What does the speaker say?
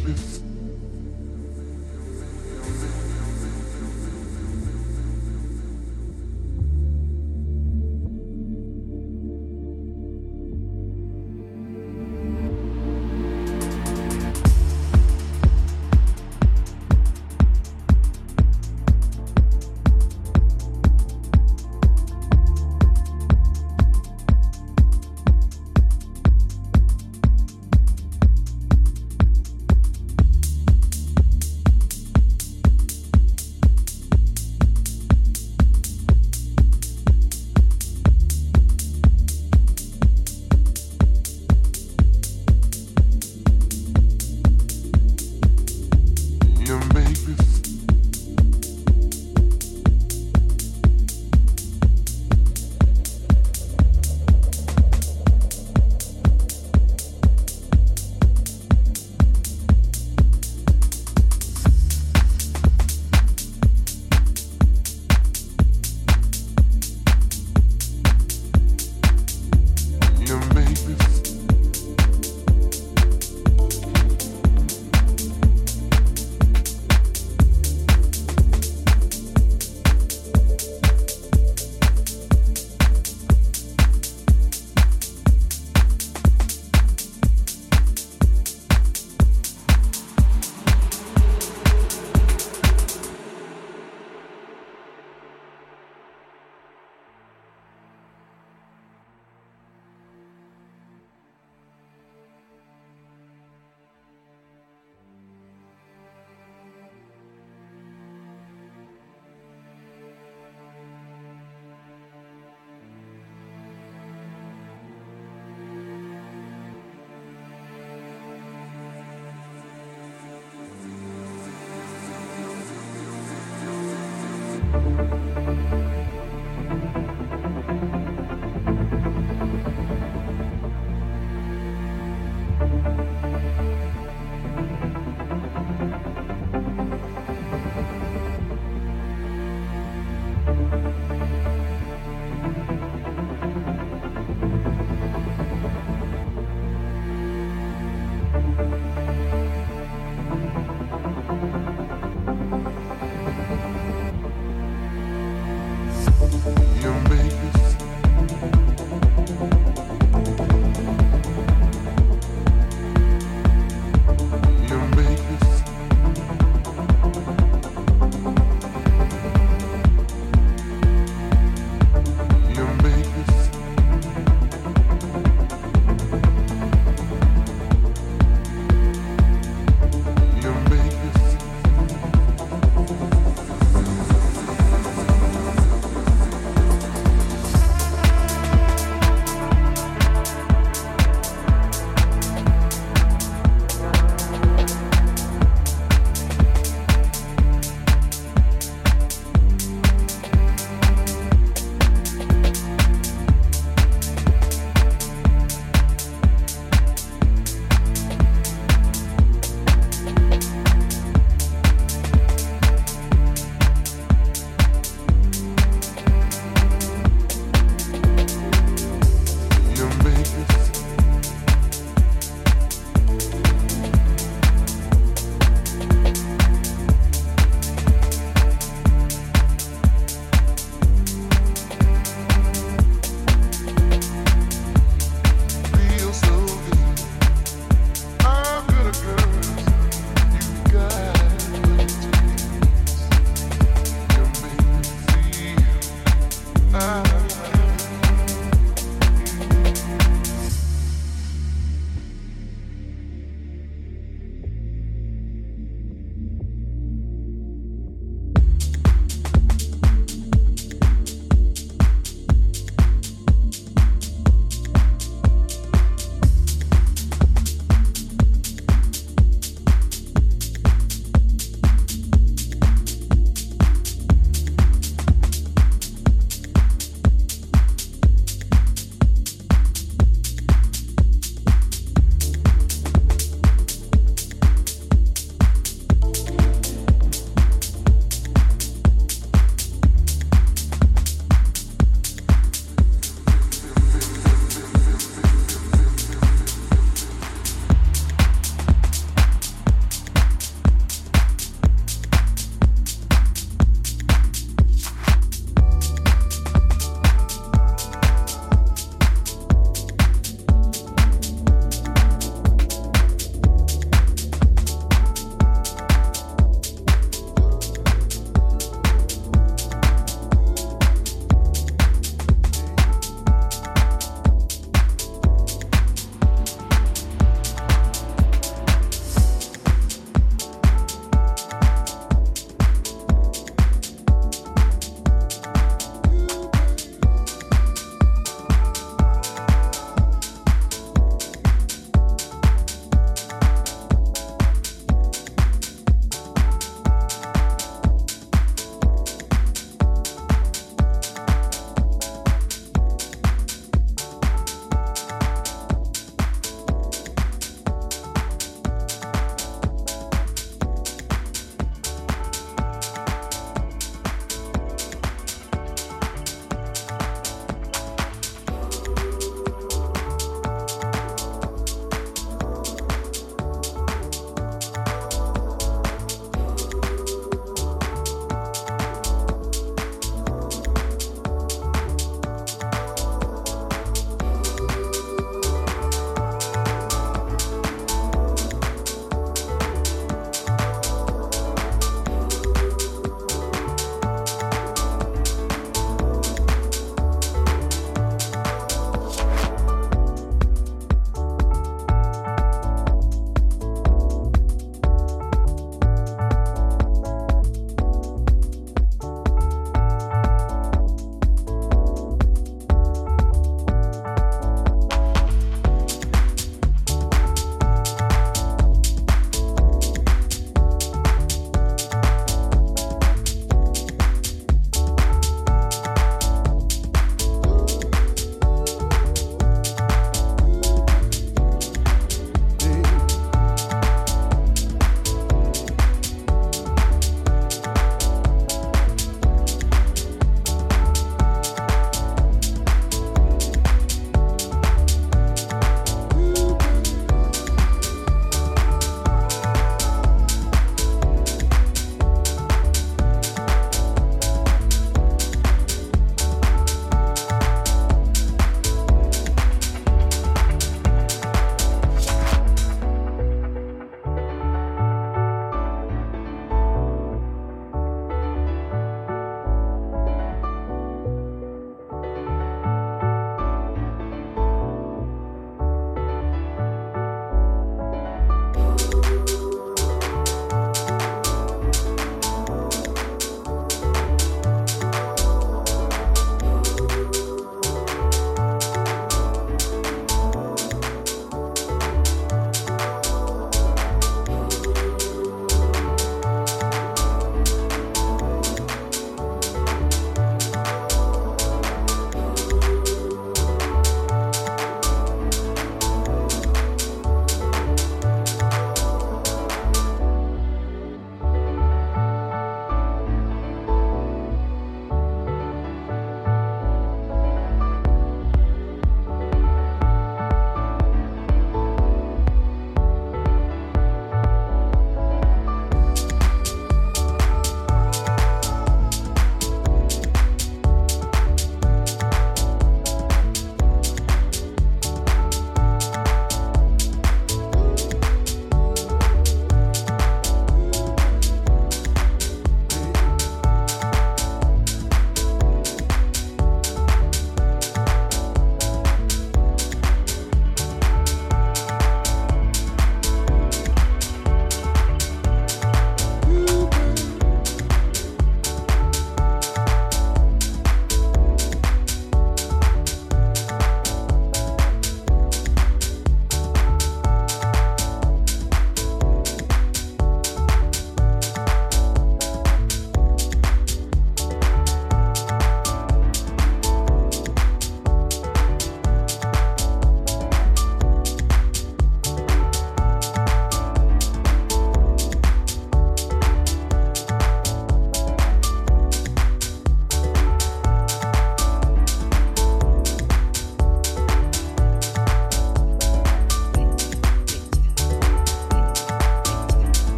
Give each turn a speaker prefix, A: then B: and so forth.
A: sickness.